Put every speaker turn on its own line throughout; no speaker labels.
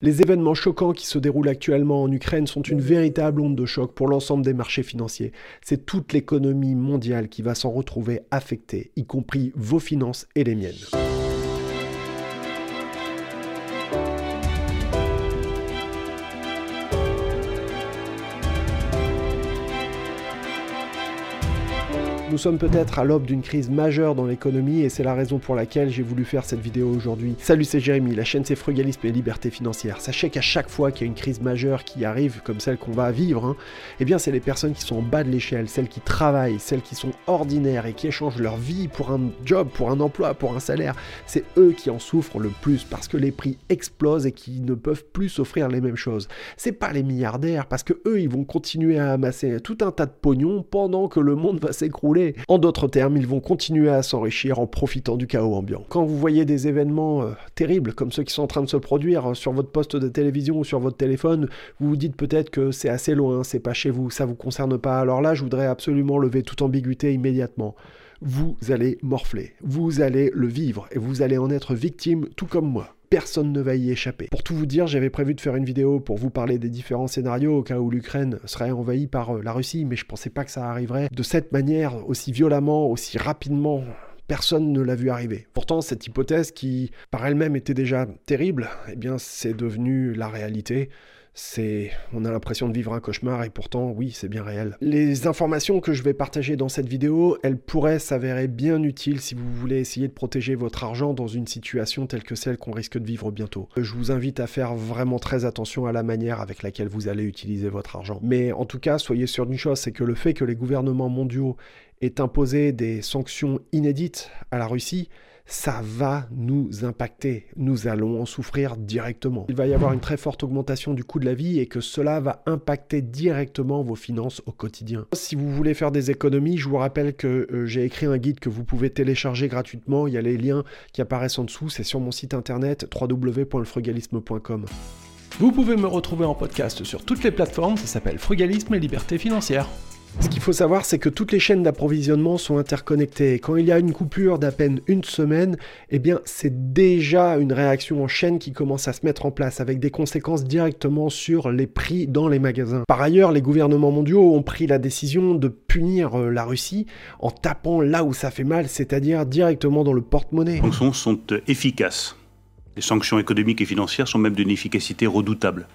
Les événements choquants qui se déroulent actuellement en Ukraine sont une véritable onde de choc pour l'ensemble des marchés financiers. C'est toute l'économie mondiale qui va s'en retrouver affectée, y compris vos finances et les miennes. Nous sommes peut-être à l'aube d'une crise majeure dans l'économie et c'est la raison pour laquelle j'ai voulu faire cette vidéo aujourd'hui. Salut, c'est Jérémy, la chaîne c'est Frugalisme et Liberté Financière. Sachez qu'à chaque fois qu'il y a une crise majeure qui arrive, comme celle qu'on va vivre, hein, eh bien c'est les personnes qui sont en bas de l'échelle, celles qui travaillent, celles qui sont ordinaires et qui échangent leur vie pour un job, pour un emploi, pour un salaire. C'est eux qui en souffrent le plus parce que les prix explosent et qui ne peuvent plus s'offrir les mêmes choses. C'est pas les milliardaires parce que eux ils vont continuer à amasser tout un tas de pognon pendant que le monde va s'écrouler en d'autres termes, ils vont continuer à s'enrichir en profitant du chaos ambiant. Quand vous voyez des événements euh, terribles comme ceux qui sont en train de se produire euh, sur votre poste de télévision ou sur votre téléphone, vous vous dites peut-être que c'est assez loin, c'est pas chez vous, ça vous concerne pas. Alors là, je voudrais absolument lever toute ambiguïté immédiatement vous allez morfler, vous allez le vivre et vous allez en être victime tout comme moi personne ne va y échapper. Pour tout vous dire, j'avais prévu de faire une vidéo pour vous parler des différents scénarios au cas où l'Ukraine serait envahie par euh, la Russie, mais je pensais pas que ça arriverait de cette manière, aussi violemment, aussi rapidement. Personne ne l'a vu arriver. Pourtant, cette hypothèse qui, par elle-même, était déjà terrible, eh bien, c'est devenu la réalité on a l'impression de vivre un cauchemar et pourtant, oui, c'est bien réel. Les informations que je vais partager dans cette vidéo, elles pourraient s'avérer bien utiles si vous voulez essayer de protéger votre argent dans une situation telle que celle qu'on risque de vivre bientôt. Je vous invite à faire vraiment très attention à la manière avec laquelle vous allez utiliser votre argent. Mais en tout cas, soyez sûr d'une chose, c'est que le fait que les gouvernements mondiaux aient imposé des sanctions inédites à la Russie, ça va nous impacter. Nous allons en souffrir directement. Il va y avoir une très forte augmentation du coût de la vie et que cela va impacter directement vos finances au quotidien. Si vous voulez faire des économies, je vous rappelle que euh, j'ai écrit un guide que vous pouvez télécharger gratuitement. Il y a les liens qui apparaissent en dessous. C'est sur mon site internet www.frugalisme.com.
Vous pouvez me retrouver en podcast sur toutes les plateformes. Ça s'appelle Frugalisme et Liberté Financière.
Ce qu'il faut savoir, c'est que toutes les chaînes d'approvisionnement sont interconnectées. Quand il y a une coupure d'à peine une semaine, eh bien, c'est déjà une réaction en chaîne qui commence à se mettre en place, avec des conséquences directement sur les prix dans les magasins. Par ailleurs, les gouvernements mondiaux ont pris la décision de punir euh, la Russie en tapant là où ça fait mal, c'est-à-dire directement dans le porte-monnaie.
Les sanctions sont euh, efficaces. Les sanctions économiques et financières sont même d'une efficacité redoutable.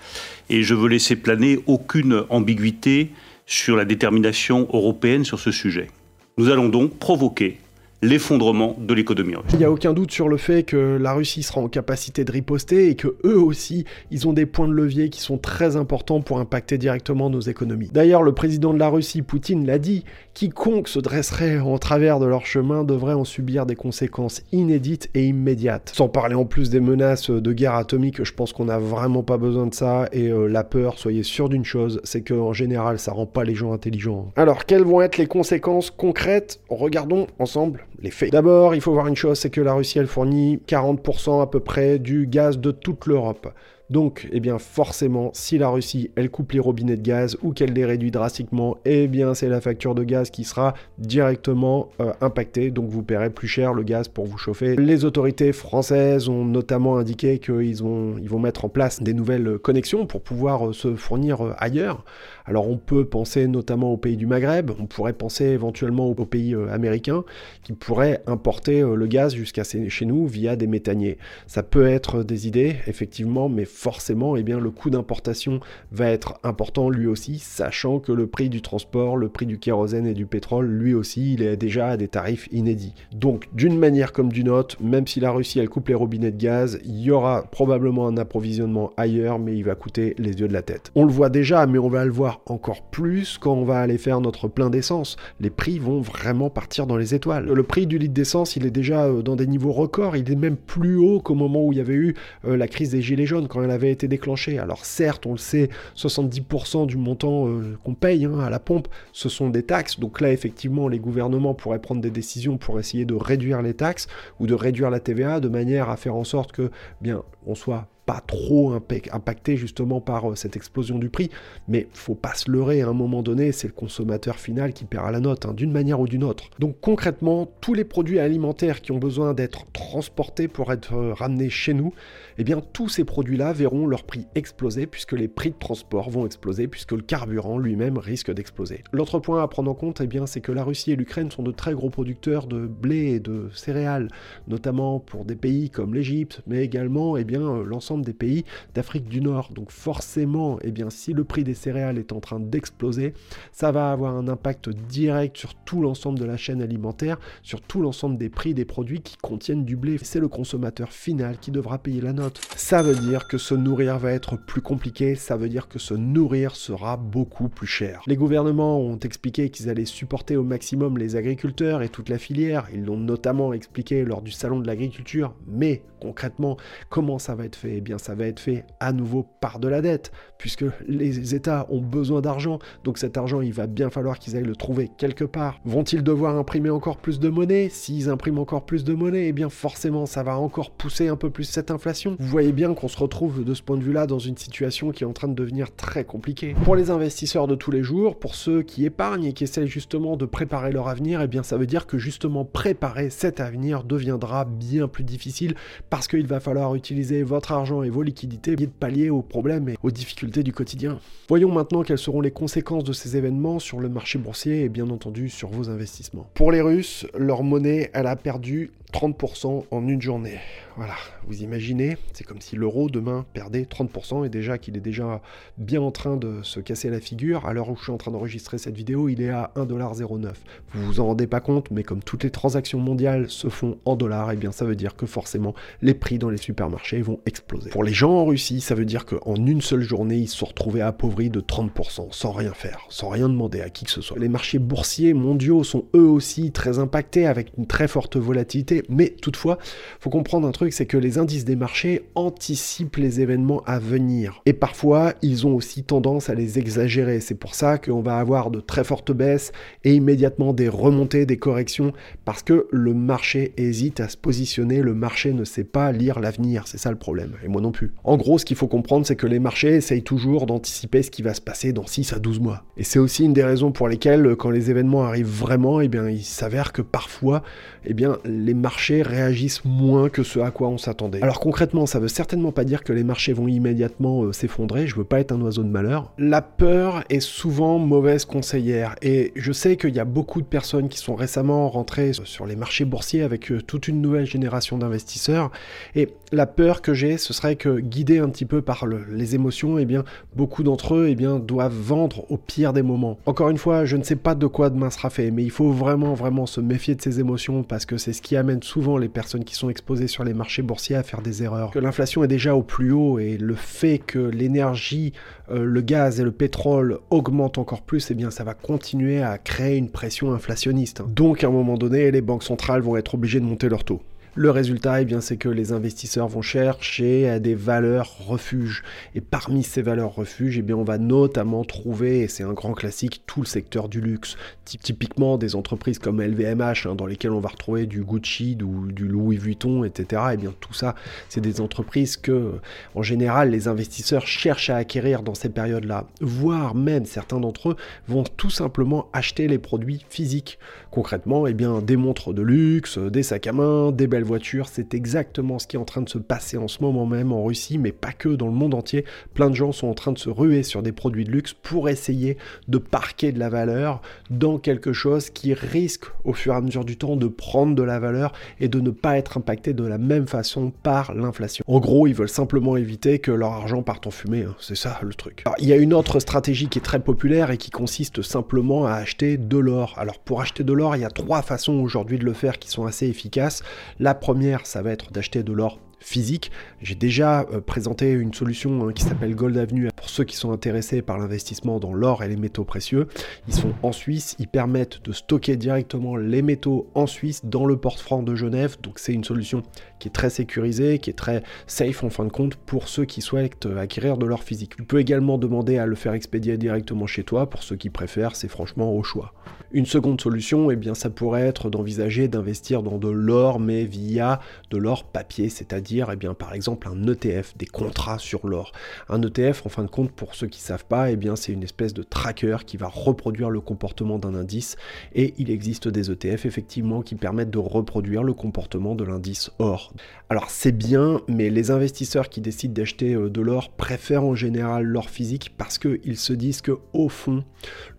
Et je veux laisser planer aucune ambiguïté sur la détermination européenne sur ce sujet. Nous allons donc provoquer l'effondrement de l'économie russe.
Il n'y a aucun doute sur le fait que la Russie sera en capacité de riposter et que eux aussi, ils ont des points de levier qui sont très importants pour impacter directement nos économies. D'ailleurs, le président de la Russie, Poutine, l'a dit, quiconque se dresserait en travers de leur chemin devrait en subir des conséquences inédites et immédiates. Sans parler en plus des menaces de guerre atomique, je pense qu'on n'a vraiment pas besoin de ça et euh, la peur, soyez sûr d'une chose, c'est qu'en général, ça rend pas les gens intelligents. Alors, quelles vont être les conséquences concrètes? Regardons ensemble D'abord, il faut voir une chose, c'est que la Russie, elle fournit 40% à peu près du gaz de toute l'Europe. Donc, eh bien, forcément, si la Russie, elle coupe les robinets de gaz ou qu'elle les réduit drastiquement, eh bien, c'est la facture de gaz qui sera directement euh, impactée. Donc, vous paierez plus cher le gaz pour vous chauffer. Les autorités françaises ont notamment indiqué qu'ils ils vont mettre en place des nouvelles connexions pour pouvoir euh, se fournir euh, ailleurs. Alors, on peut penser notamment aux pays du Maghreb, on pourrait penser éventuellement aux pays américains qui pourraient importer le gaz jusqu'à chez nous via des méthaniers. Ça peut être des idées, effectivement, mais forcément, eh bien, le coût d'importation va être important lui aussi, sachant que le prix du transport, le prix du kérosène et du pétrole, lui aussi, il est déjà à des tarifs inédits. Donc, d'une manière comme d'une autre, même si la Russie, elle coupe les robinets de gaz, il y aura probablement un approvisionnement ailleurs, mais il va coûter les yeux de la tête. On le voit déjà, mais on va le voir encore plus quand on va aller faire notre plein d'essence. Les prix vont vraiment partir dans les étoiles. Le prix du litre d'essence, il est déjà euh, dans des niveaux records, il est même plus haut qu'au moment où il y avait eu euh, la crise des gilets jaunes, quand elle avait été déclenchée. Alors certes, on le sait, 70% du montant euh, qu'on paye hein, à la pompe, ce sont des taxes. Donc là, effectivement, les gouvernements pourraient prendre des décisions pour essayer de réduire les taxes ou de réduire la TVA de manière à faire en sorte que, bien, on soit pas trop impacté justement par euh, cette explosion du prix, mais faut pas se leurrer, à un moment donné, c'est le consommateur final qui paiera la note, hein, d'une manière ou d'une autre. Donc concrètement, tous les produits alimentaires qui ont besoin d'être transportés pour être euh, ramenés chez nous, eh bien tous ces produits-là verront leur prix exploser puisque les prix de transport vont exploser, puisque le carburant lui-même risque d'exploser. L'autre point à prendre en compte, eh bien, c'est que la Russie et l'Ukraine sont de très gros producteurs de blé et de céréales, notamment pour des pays comme l'Égypte, mais également eh bien, euh, des pays d'Afrique du Nord. Donc forcément, eh bien, si le prix des céréales est en train d'exploser, ça va avoir un impact direct sur tout l'ensemble de la chaîne alimentaire, sur tout l'ensemble des prix des produits qui contiennent du blé. C'est le consommateur final qui devra payer la note. Ça veut dire que se nourrir va être plus compliqué, ça veut dire que se nourrir sera beaucoup plus cher. Les gouvernements ont expliqué qu'ils allaient supporter au maximum les agriculteurs et toute la filière, ils l'ont notamment expliqué lors du salon de l'agriculture, mais concrètement, comment ça va être fait? Bien ça va être fait à nouveau par de la dette, puisque les États ont besoin d'argent, donc cet argent il va bien falloir qu'ils aillent le trouver quelque part. Vont-ils devoir imprimer encore plus de monnaie? S'ils impriment encore plus de monnaie, eh bien forcément ça va encore pousser un peu plus cette inflation. Vous voyez bien qu'on se retrouve de ce point de vue-là dans une situation qui est en train de devenir très compliquée. Pour les investisseurs de tous les jours, pour ceux qui épargnent et qui essaient justement de préparer leur avenir, eh bien ça veut dire que justement préparer cet avenir deviendra bien plus difficile parce qu'il va falloir utiliser votre argent et vos liquidités pour pallier aux problèmes et aux difficultés du quotidien. Voyons maintenant quelles seront les conséquences de ces événements sur le marché boursier et bien entendu sur vos investissements. Pour les Russes, leur monnaie, elle a perdu 30% en une journée. Voilà, vous imaginez, c'est comme si l'euro demain perdait 30% et déjà qu'il est déjà bien en train de se casser la figure. À l'heure où je suis en train d'enregistrer cette vidéo, il est à 1,09$. Vous vous en rendez pas compte, mais comme toutes les transactions mondiales se font en dollars, et eh bien ça veut dire que forcément les prix dans les supermarchés vont exploser. Pour les gens en Russie, ça veut dire qu'en une seule journée, ils se sont retrouvés appauvris de 30%, sans rien faire, sans rien demander à qui que ce soit. Les marchés boursiers mondiaux sont eux aussi très impactés avec une très forte volatilité mais toutefois, faut comprendre un truc, c'est que les indices des marchés anticipent les événements à venir. Et parfois, ils ont aussi tendance à les exagérer. C'est pour ça qu'on va avoir de très fortes baisses et immédiatement des remontées, des corrections, parce que le marché hésite à se positionner, le marché ne sait pas lire l'avenir. C'est ça le problème. Et moi non plus. En gros, ce qu'il faut comprendre, c'est que les marchés essayent toujours d'anticiper ce qui va se passer dans 6 à 12 mois. Et c'est aussi une des raisons pour lesquelles, quand les événements arrivent vraiment, eh bien, il s'avère que parfois, eh bien, les marchés réagissent moins que ce à quoi on s'attendait. Alors concrètement, ça veut certainement pas dire que les marchés vont immédiatement euh, s'effondrer, je veux pas être un oiseau de malheur. La peur est souvent mauvaise conseillère et je sais qu'il y a beaucoup de personnes qui sont récemment rentrées sur les marchés boursiers avec euh, toute une nouvelle génération d'investisseurs et la peur que j'ai, ce serait que guidés un petit peu par les émotions, et eh bien beaucoup d'entre eux eh bien, doivent vendre au pire des moments. Encore une fois, je ne sais pas de quoi demain sera fait, mais il faut vraiment vraiment se méfier de ces émotions parce que c'est ce qui amène souvent les personnes qui sont exposées sur les marchés boursiers à faire des erreurs. Que l'inflation est déjà au plus haut et le fait que l'énergie, euh, le gaz et le pétrole augmentent encore plus, eh bien ça va continuer à créer une pression inflationniste. Donc à un moment donné, les banques centrales vont être obligées de monter leurs taux. Le résultat, eh bien, c'est que les investisseurs vont chercher des valeurs refuges. Et parmi ces valeurs refuges, eh on va notamment trouver, et c'est un grand classique, tout le secteur du luxe. Typiquement des entreprises comme LVMH, hein, dans lesquelles on va retrouver du Gucci, du, du Louis Vuitton, etc. Eh bien, tout ça, c'est des entreprises que, en général, les investisseurs cherchent à acquérir dans ces périodes-là. Voire même certains d'entre eux vont tout simplement acheter les produits physiques. Concrètement, eh bien, des montres de luxe, des sacs à main, des belles voiture. C'est exactement ce qui est en train de se passer en ce moment même en Russie, mais pas que, dans le monde entier. Plein de gens sont en train de se ruer sur des produits de luxe pour essayer de parquer de la valeur dans quelque chose qui risque au fur et à mesure du temps de prendre de la valeur et de ne pas être impacté de la même façon par l'inflation. En gros, ils veulent simplement éviter que leur argent parte en fumée. Hein. C'est ça le truc. il y a une autre stratégie qui est très populaire et qui consiste simplement à acheter de l'or. Alors pour acheter de l'or, il y a trois façons aujourd'hui de le faire qui sont assez efficaces. La la première, ça va être d'acheter de l'or physique. J'ai déjà euh, présenté une solution hein, qui s'appelle Gold Avenue pour ceux qui sont intéressés par l'investissement dans l'or et les métaux précieux. Ils sont en Suisse, ils permettent de stocker directement les métaux en Suisse dans le porte-franc de Genève. Donc c'est une solution qui est très sécurisée, qui est très safe en fin de compte pour ceux qui souhaitent euh, acquérir de l'or physique. Tu peux également demander à le faire expédier directement chez toi. Pour ceux qui préfèrent, c'est franchement au choix. Une seconde solution, eh bien, ça pourrait être d'envisager d'investir dans de l'or, mais via de l'or papier, c'est-à-dire dire, eh bien, par exemple, un ETF, des contrats sur l'or. Un ETF, en fin de compte, pour ceux qui ne savent pas, eh bien, c'est une espèce de tracker qui va reproduire le comportement d'un indice. Et il existe des ETF, effectivement, qui permettent de reproduire le comportement de l'indice or. Alors, c'est bien, mais les investisseurs qui décident d'acheter euh, de l'or préfèrent en général l'or physique parce qu'ils se disent que, au fond,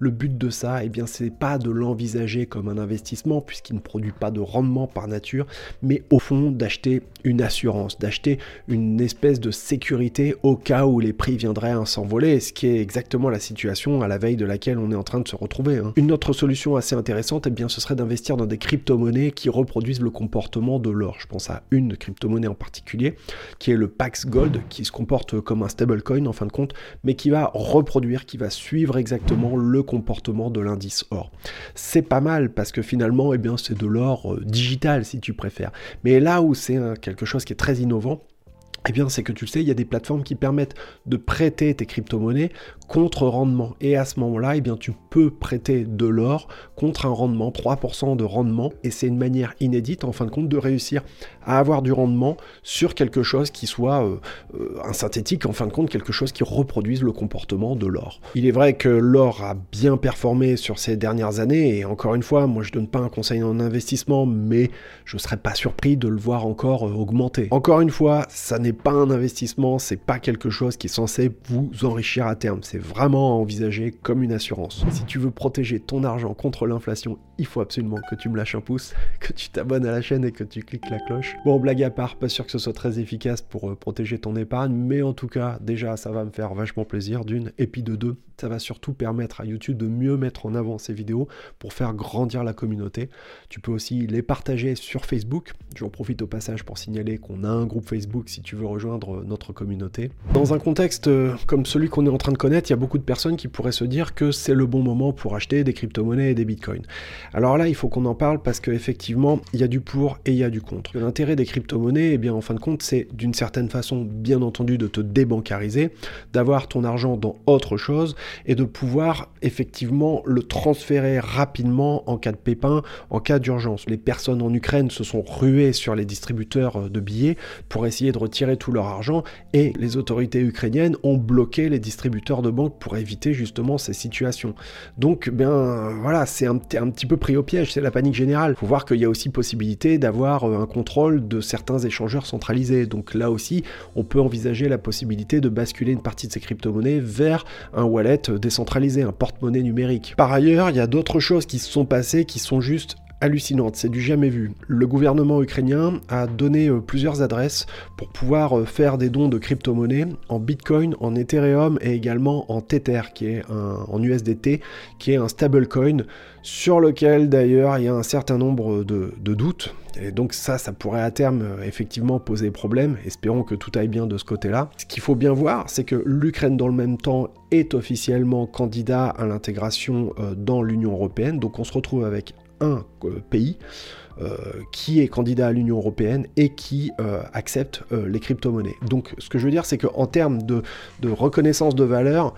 le but de ça, eh bien, c'est pas de l'envisager comme un investissement, puisqu'il ne produit pas de rendement par nature, mais au fond d'acheter une assurance, d'acheter une espèce de sécurité au cas où les prix viendraient à s'envoler, ce qui est exactement la situation à la veille de laquelle on est en train de se retrouver. Hein. Une autre solution assez intéressante, eh bien, ce serait d'investir dans des crypto-monnaies qui reproduisent le comportement de l'or. Je pense à une crypto-monnaie en particulier, qui est le Pax Gold, qui se comporte comme un stablecoin en fin de compte, mais qui va reproduire, qui va suivre exactement le comportement de l'indice or. C'est pas mal parce que finalement, eh bien, c'est de l'or euh, digital si tu préfères. Mais là où c'est quelque chose qui est innovant, eh bien, c'est que tu le sais, il y a des plateformes qui permettent de prêter tes crypto-monnaies contre rendement. Et à ce moment-là, eh tu peux prêter de l'or contre un rendement, 3% de rendement. Et c'est une manière inédite, en fin de compte, de réussir à avoir du rendement sur quelque chose qui soit euh, euh, un synthétique, en fin de compte, quelque chose qui reproduise le comportement de l'or. Il est vrai que l'or a bien performé sur ces dernières années. Et encore une fois, moi, je donne pas un conseil en investissement, mais je serais pas surpris de le voir encore euh, augmenter. Encore une fois, ça n'est pas un investissement, c'est pas quelque chose qui est censé vous enrichir à terme. C'est vraiment envisagé comme une assurance. Si tu veux protéger ton argent contre l'inflation, il faut absolument que tu me lâches un pouce, que tu t'abonnes à la chaîne et que tu cliques la cloche. Bon, blague à part, pas sûr que ce soit très efficace pour euh, protéger ton épargne, mais en tout cas, déjà, ça va me faire vachement plaisir d'une, et puis de deux, ça va surtout permettre à YouTube de mieux mettre en avant ces vidéos pour faire grandir la communauté. Tu peux aussi les partager sur Facebook. J'en profite au passage pour signaler qu'on a un groupe Facebook si tu veux rejoindre notre communauté. Dans un contexte euh, comme celui qu'on est en train de connaître, il y a beaucoup de personnes qui pourraient se dire que c'est le bon moment pour acheter des crypto-monnaies et des bitcoins. Alors là, il faut qu'on en parle parce qu'effectivement, il y a du pour et il y a du contre. L'intérêt des crypto-monnaies, eh bien, en fin de compte, c'est d'une certaine façon, bien entendu, de te débancariser, d'avoir ton argent dans autre chose et de pouvoir effectivement le transférer rapidement en cas de pépin, en cas d'urgence. Les personnes en Ukraine se sont ruées sur les distributeurs de billets pour essayer de retirer tout leur argent et les autorités ukrainiennes ont bloqué les distributeurs de banque pour éviter justement ces situations. Donc, bien voilà, c'est un, un, petit peu pris au piège, c'est la panique générale. Faut voir qu'il y a aussi possibilité d'avoir euh, un contrôle de certains échangeurs centralisés. Donc là aussi, on peut envisager la possibilité de basculer une partie de ces crypto-monnaies vers un wallet décentralisé, un porte-monnaie numérique. Par ailleurs, il y a d'autres choses qui se sont passées qui sont juste hallucinantes, c'est du jamais vu. Le gouvernement ukrainien a donné euh, plusieurs adresses pour pouvoir euh, faire des dons de crypto-monnaies en Bitcoin, en Ethereum et également en Tether, qui est un, en USDT, qui est un stablecoin sur lequel d'ailleurs il y a un certain nombre de, de doutes. Et donc ça, ça pourrait à terme euh, effectivement poser problème. Espérons que tout aille bien de ce côté-là. Ce qu'il faut bien voir, c'est que l'Ukraine dans le même temps est officiellement candidat à l'intégration dans l'Union européenne. Donc on se retrouve avec un euh, pays qui est candidat à l'Union européenne et qui euh, accepte les crypto-monnaies. Donc ce que je veux dire, c'est qu'en termes de, de, reconnaissance de valeur,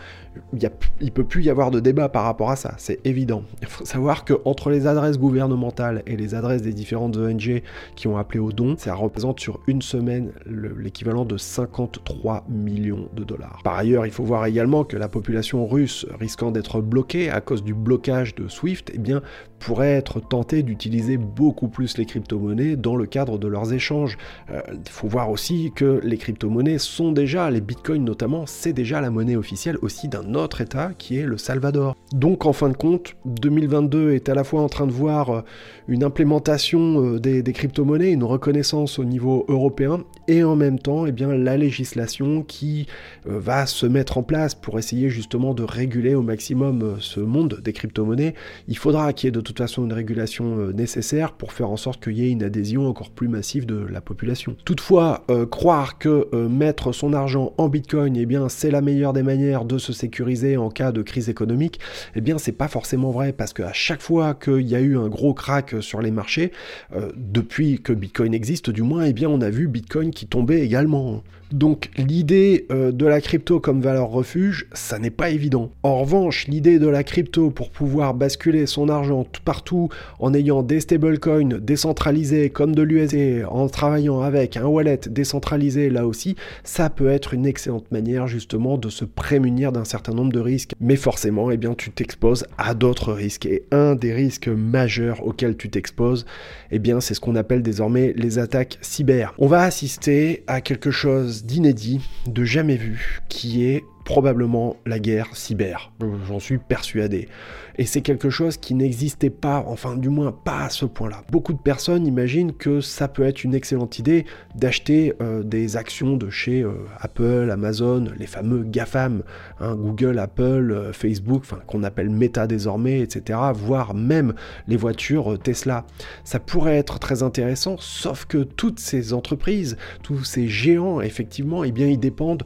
il ne peut plus y avoir de débat par rapport à ça, c'est évident. Il faut savoir qu'entre les adresses gouvernementales et les adresses des différentes ONG qui ont appelé au don, ça représente sur une semaine l'équivalent de 53 millions de dollars. Par ailleurs, il faut voir également que la population russe risquant d'être bloquée à cause du blocage de SWIFT, eh bien, pourrait être tentée d'utiliser beaucoup plus les crypto-monnaies dans le cadre de leurs échanges. Euh, il faut voir aussi que les crypto-monnaies sont déjà, les bitcoins notamment, c'est déjà la monnaie officielle aussi d'un autre État qui est le Salvador. Donc en fin de compte, 2022 est à la fois en train de voir euh, une implémentation euh, des, crypto-monnaies, une reconnaissance au niveau européen, et en même temps eh bien, la législation qui euh, va se mettre en place pour essayer justement de réguler au maximum ce monde des crypto-monnaies. Il faudra qu'il y ait de toute façon une régulation nécessaire pour faire en sorte qu'il y ait une adhésion encore plus massive de la population. Toutefois, croire que mettre son argent en bitcoin, eh bien, c'est la meilleure des manières de se sécuriser en cas de crise économique, eh bien c'est pas forcément vrai parce qu'à chaque fois qu'il y a eu un gros crack sur les marchés, euh, depuis que Bitcoin existe du moins, eh bien on a vu Bitcoin qui tombait également. Donc l'idée euh, de la crypto comme valeur refuge, ça n'est pas évident. En revanche, l'idée de la crypto pour pouvoir basculer son argent partout en ayant des stablecoins Bitcoin décentralisé comme de l'USD en travaillant avec un wallet décentralisé là aussi, ça peut être une excellente manière justement de se prémunir d'un certain nombre de risques. Mais forcément, eh bien, tu t'exposes à d'autres risques. Et un des risques majeurs auxquels tu t'exposes, eh bien, c'est ce qu'on appelle désormais les attaques cyber. On va assister à quelque chose d'inédit, de jamais vu, qui est probablement la guerre cyber. J'en suis persuadé. Et c'est quelque chose qui n'existait pas, enfin du moins pas à ce point-là. Beaucoup de personnes imaginent que ça peut être une excellente idée d'acheter euh, des actions de chez euh, Apple, Amazon, les fameux GAFAM, hein, Google, Apple, euh, Facebook, qu'on appelle Meta désormais, etc., voire même les voitures Tesla. Ça pourrait être très intéressant, sauf que toutes ces entreprises, tous ces géants, effectivement, eh bien, ils dépendent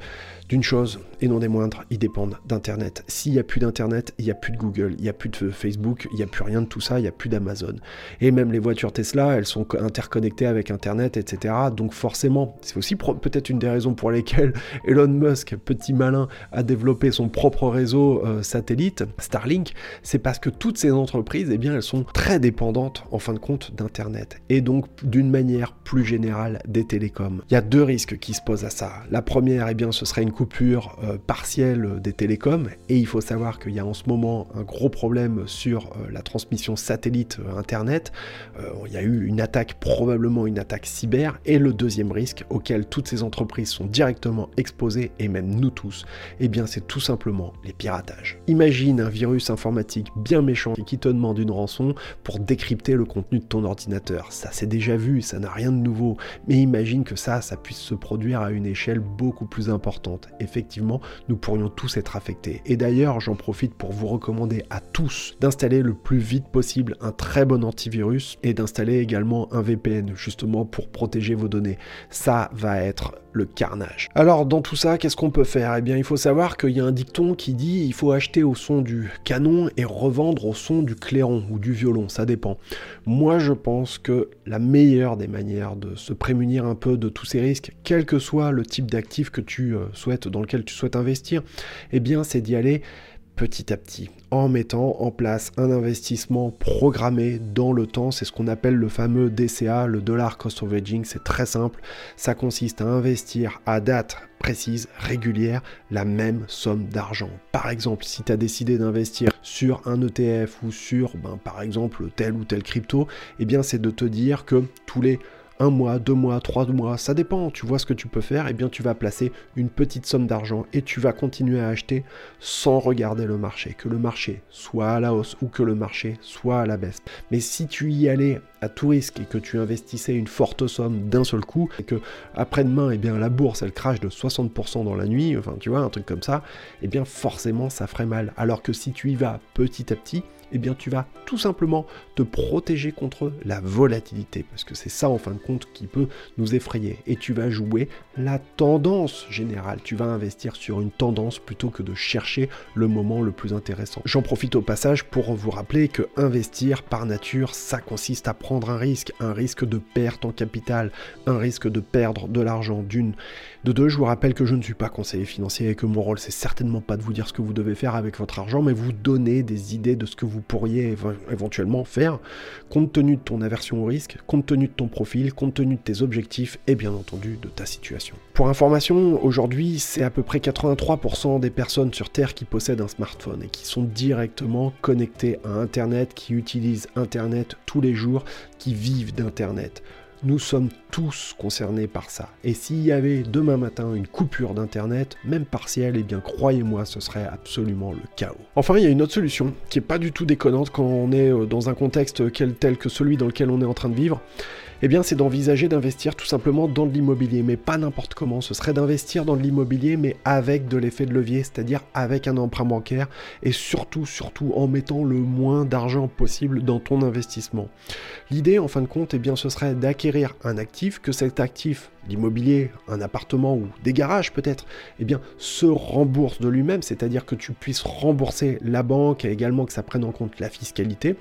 d'une chose, et non des moindres, ils dépendent d'Internet. S'il n'y a plus d'Internet, il n'y a plus de Google, il n'y a plus de Facebook, il n'y a plus rien de tout ça, il n'y a plus d'Amazon. Et même les voitures Tesla, elles sont interconnectées avec Internet, etc. Donc forcément, c'est aussi peut-être une des raisons pour lesquelles Elon Musk, petit malin, a développé son propre réseau euh, satellite, Starlink, c'est parce que toutes ces entreprises, eh bien, elles sont très dépendantes, en fin de compte, d'Internet. Et donc, d'une manière plus générale, des télécoms. Il y a deux risques qui se posent à ça. La première, eh bien, ce serait une coupure euh, partielle des télécoms, et il faut savoir qu'il y a en ce moment un gros problème sur euh, la transmission satellite euh, Internet. il y a eu une attaque, probablement une attaque cyber, et le deuxième risque auquel toutes ces entreprises sont directement exposées, et même nous tous, eh bien c'est tout simplement les piratages. Imagine un virus informatique bien méchant qui te demande une rançon pour décrypter le contenu de ton ordinateur. Ça c'est déjà vu, ça n'a rien de nouveau, mais imagine que ça, ça puisse se produire à une échelle beaucoup plus importante effectivement, nous pourrions tous être affectés. Et d'ailleurs, j'en profite pour vous recommander à tous d'installer le plus vite possible un très bon antivirus et d'installer également un VPN, justement pour protéger vos données. Ça va être le carnage. Alors dans tout ça, qu'est-ce qu'on peut faire? Eh bien il faut savoir qu'il y a un dicton qui dit il faut acheter au son du canon et revendre au son du clairon ou du violon, ça dépend. Moi je pense que la meilleure des manières de se prémunir un peu de tous ces risques, quel que soit le type d'actif que tu euh, souhaites, dans lequel tu souhaites investir, eh bien c'est d'y aller petit à petit, en mettant en place un investissement programmé dans le temps. C'est ce qu'on appelle le fameux DCA, le dollar cost averaging. C'est très simple. Ça consiste à investir à date précise, régulière, la même somme d'argent. Par exemple, si tu as décidé d'investir sur un ETF ou sur, ben, par exemple, tel ou tel crypto, eh bien c'est de te dire que tous les un mois, deux mois, trois mois, ça dépend, tu vois ce que tu peux faire, et eh bien tu vas placer une petite somme d'argent et tu vas continuer à acheter sans regarder le marché, que le marché soit à la hausse ou que le marché soit à la baisse. Mais si tu y allais à tout risque et que tu investissais une forte somme d'un seul coup et que après-demain, et eh bien la bourse elle crache de 60% dans la nuit, enfin tu vois, un truc comme ça, et eh bien forcément ça ferait mal. Alors que si tu y vas petit à petit, eh bien tu vas tout simplement te protéger contre la volatilité, parce que c'est ça en fin de compte qui peut nous effrayer. Et tu vas jouer la tendance générale, tu vas investir sur une tendance plutôt que de chercher le moment le plus intéressant. J'en profite au passage pour vous rappeler que investir par nature, ça consiste à prendre un risque, un risque de perte en capital, un risque de perdre de l'argent d'une. De deux, je vous rappelle que je ne suis pas conseiller financier et que mon rôle c'est certainement pas de vous dire ce que vous devez faire avec votre argent, mais vous donner des idées de ce que vous pourriez éventuellement faire, compte tenu de ton aversion au risque, compte tenu de ton profil, compte tenu de tes objectifs et bien entendu de ta situation. Pour information, aujourd'hui, c'est à peu près 83% des personnes sur Terre qui possèdent un smartphone et qui sont directement connectées à Internet, qui utilisent Internet tous les jours, qui vivent d'Internet. Nous sommes tous concernés par ça. Et s'il y avait demain matin une coupure d'Internet, même partielle, eh bien croyez-moi, ce serait absolument le chaos. Enfin, il y a une autre solution qui est pas du tout déconnante quand on est euh, dans un contexte tel que celui dans lequel on est en train de vivre eh bien c'est d'envisager d'investir tout simplement dans de l'immobilier, mais pas n'importe comment. Ce serait d'investir dans de l'immobilier, mais avec de l'effet de levier, c'est-à-dire avec un emprunt bancaire, et surtout, surtout en mettant le moins d'argent possible dans ton investissement. L'idée, en fin de compte, eh bien, ce serait d'acquérir un actif, que cet actif l'immobilier, un appartement ou des garages peut-être, eh bien, se rembourse de lui-même, c'est-à-dire que tu puisses rembourser la banque et également que ça prenne en compte la fiscalité.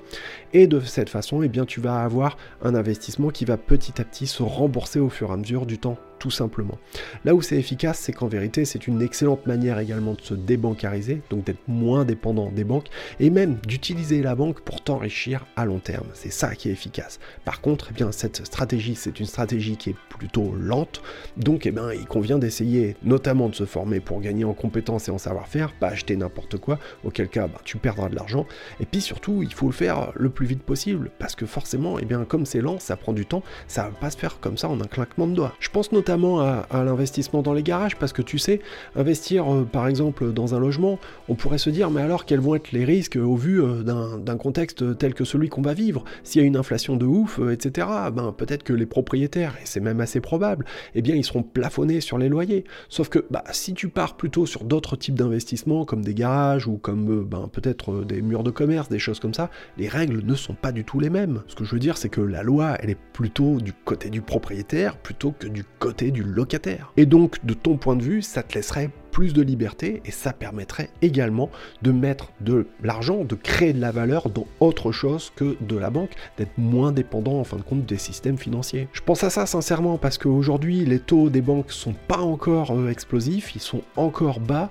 Et de cette façon, eh tu vas avoir un investissement qui va petit à petit se rembourser au fur et à mesure du temps tout simplement. Là où c'est efficace, c'est qu'en vérité, c'est une excellente manière également de se débancariser, donc d'être moins dépendant des banques, et même d'utiliser la banque pour t'enrichir à long terme. C'est ça qui est efficace. Par contre, eh bien, cette stratégie, c'est une stratégie qui est plutôt lente, donc eh bien, il convient d'essayer notamment de se former pour gagner en compétences et en savoir-faire, pas acheter n'importe quoi, auquel cas bah, tu perdras de l'argent, et puis surtout, il faut le faire le plus vite possible, parce que forcément, eh bien, comme c'est lent, ça prend du temps, ça va pas se faire comme ça en un claquement de doigts. Je pense notamment à, l'investissement dans les garages, parce que tu sais, investir euh, par exemple dans un logement, on pourrait se dire, mais alors quels vont être les risques au vu euh, d'un contexte tel que celui qu'on va vivre? S'il y a une inflation de ouf, euh, etc., ben, peut-être que les propriétaires, et c'est même assez probable, eh bien ils seront plafonnés sur les loyers. Sauf que bah, si tu pars plutôt sur d'autres types d'investissements, comme des garages ou comme ben, peut-être des murs de commerce, des choses comme ça, les règles ne sont pas du tout les mêmes. Ce que je veux dire, c'est que la loi, elle est plutôt du côté du propriétaire plutôt que du côté du locataire. Et donc, de ton point de vue, ça te laisserait plus de liberté et ça permettrait également de mettre de l'argent, de créer de la valeur dans autre chose que de la banque, d'être moins dépendant en fin de compte des systèmes financiers. Je pense à ça sincèrement parce qu'aujourd'hui les taux des banques sont pas encore euh, explosifs, ils sont encore bas.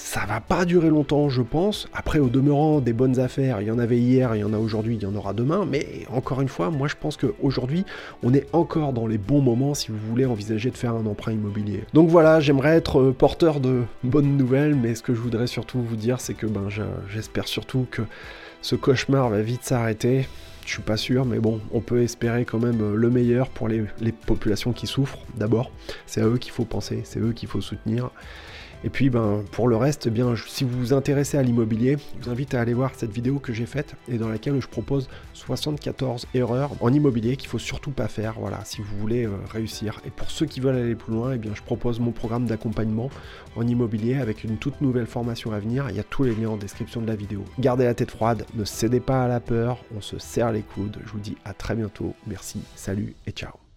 Ça va pas durer longtemps, je pense. Après, au demeurant, des bonnes affaires, il y en avait hier, il y en a aujourd'hui, il y en aura demain. Mais encore une fois, moi je pense qu'aujourd'hui, on est encore dans les bons moments si vous voulez envisager de faire un emprunt immobilier. Donc voilà, j'aimerais être euh, porteur de bonnes nouvelles, mais ce que je voudrais surtout vous dire, c'est que ben, j'espère surtout que ce cauchemar va vite s'arrêter. Je suis pas sûr, mais bon, on peut espérer quand même euh, le meilleur pour les, les populations qui souffrent. D'abord, c'est à eux qu'il faut penser, c'est eux qu'il faut soutenir. Et puis ben, pour le reste, eh bien, si vous vous intéressez à l'immobilier, je vous invite à aller voir cette vidéo que j'ai faite et dans laquelle je propose 74 erreurs en immobilier qu'il faut surtout pas faire voilà, si vous voulez euh, réussir. Et pour ceux qui veulent aller plus loin, eh bien, je propose mon programme d'accompagnement en immobilier avec une toute nouvelle formation à venir. Il y a tous les liens en description de la vidéo. Gardez la tête froide, ne cédez pas à la peur, on se serre les coudes. Je vous dis à très bientôt. Merci, salut et ciao.